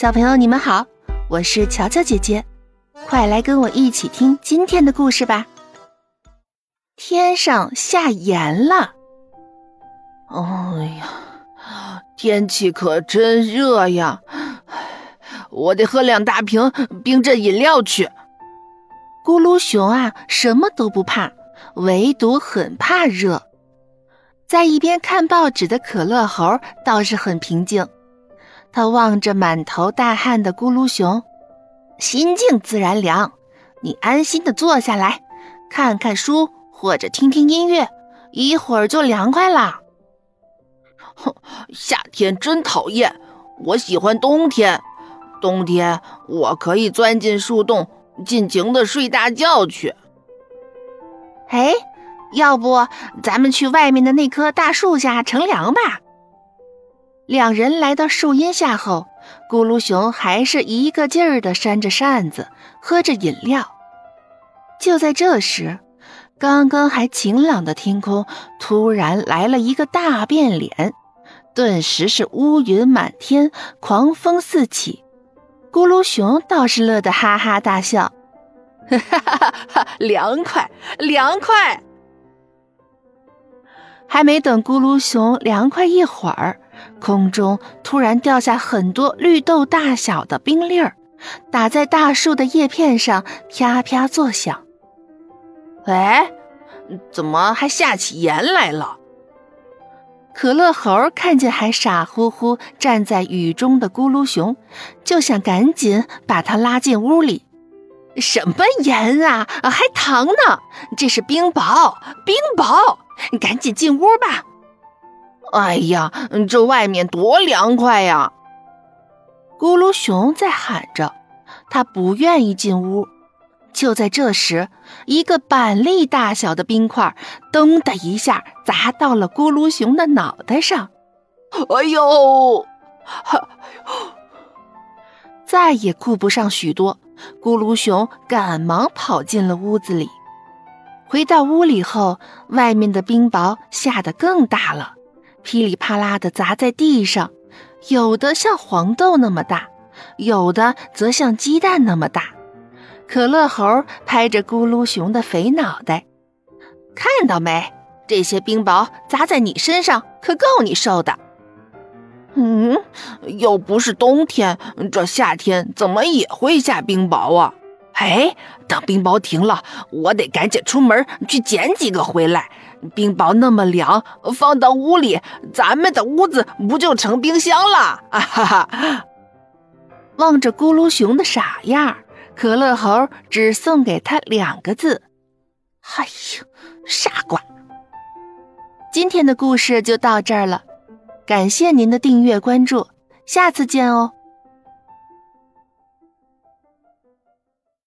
小朋友，你们好，我是乔乔姐姐，快来跟我一起听今天的故事吧。天上下盐了，哎呀，天气可真热呀！我得喝两大瓶冰镇饮料去。咕噜熊啊，什么都不怕，唯独很怕热。在一边看报纸的可乐猴倒是很平静。他望着满头大汗的咕噜熊，心静自然凉。你安心的坐下来，看看书或者听听音乐，一会儿就凉快了。哼，夏天真讨厌，我喜欢冬天。冬天我可以钻进树洞，尽情的睡大觉去。哎，要不咱们去外面的那棵大树下乘凉吧？两人来到树荫下后，咕噜熊还是一个劲儿地扇着扇子，喝着饮料。就在这时，刚刚还晴朗的天空突然来了一个大变脸，顿时是乌云满天，狂风四起。咕噜熊倒是乐得哈哈大笑：“哈哈哈，凉快，凉快！”还没等咕噜熊凉快一会儿。空中突然掉下很多绿豆大小的冰粒儿，打在大树的叶片上，啪啪作响。喂，怎么还下起盐来了？可乐猴看见还傻乎乎站在雨中的咕噜熊，就想赶紧把他拉进屋里。什么盐啊，还糖呢？这是冰雹，冰雹！赶紧进屋吧。哎呀，这外面多凉快呀！咕噜熊在喊着，他不愿意进屋。就在这时，一个板栗大小的冰块“噔”的一下砸到了咕噜熊的脑袋上。哎呦！再也顾不上许多，咕噜熊赶忙跑进了屋子里。回到屋里后，外面的冰雹下得更大了。噼里啪啦的砸在地上，有的像黄豆那么大，有的则像鸡蛋那么大。可乐猴拍着咕噜熊的肥脑袋，看到没？这些冰雹砸在你身上，可够你受的。嗯，又不是冬天，这夏天怎么也会下冰雹啊？哎，等冰雹停了，我得赶紧出门去捡几个回来。冰雹那么凉，放到屋里，咱们的屋子不就成冰箱了？啊哈哈！望着咕噜熊的傻样，可乐猴只送给他两个字：哎呦，傻瓜！今天的故事就到这儿了，感谢您的订阅关注，下次见哦。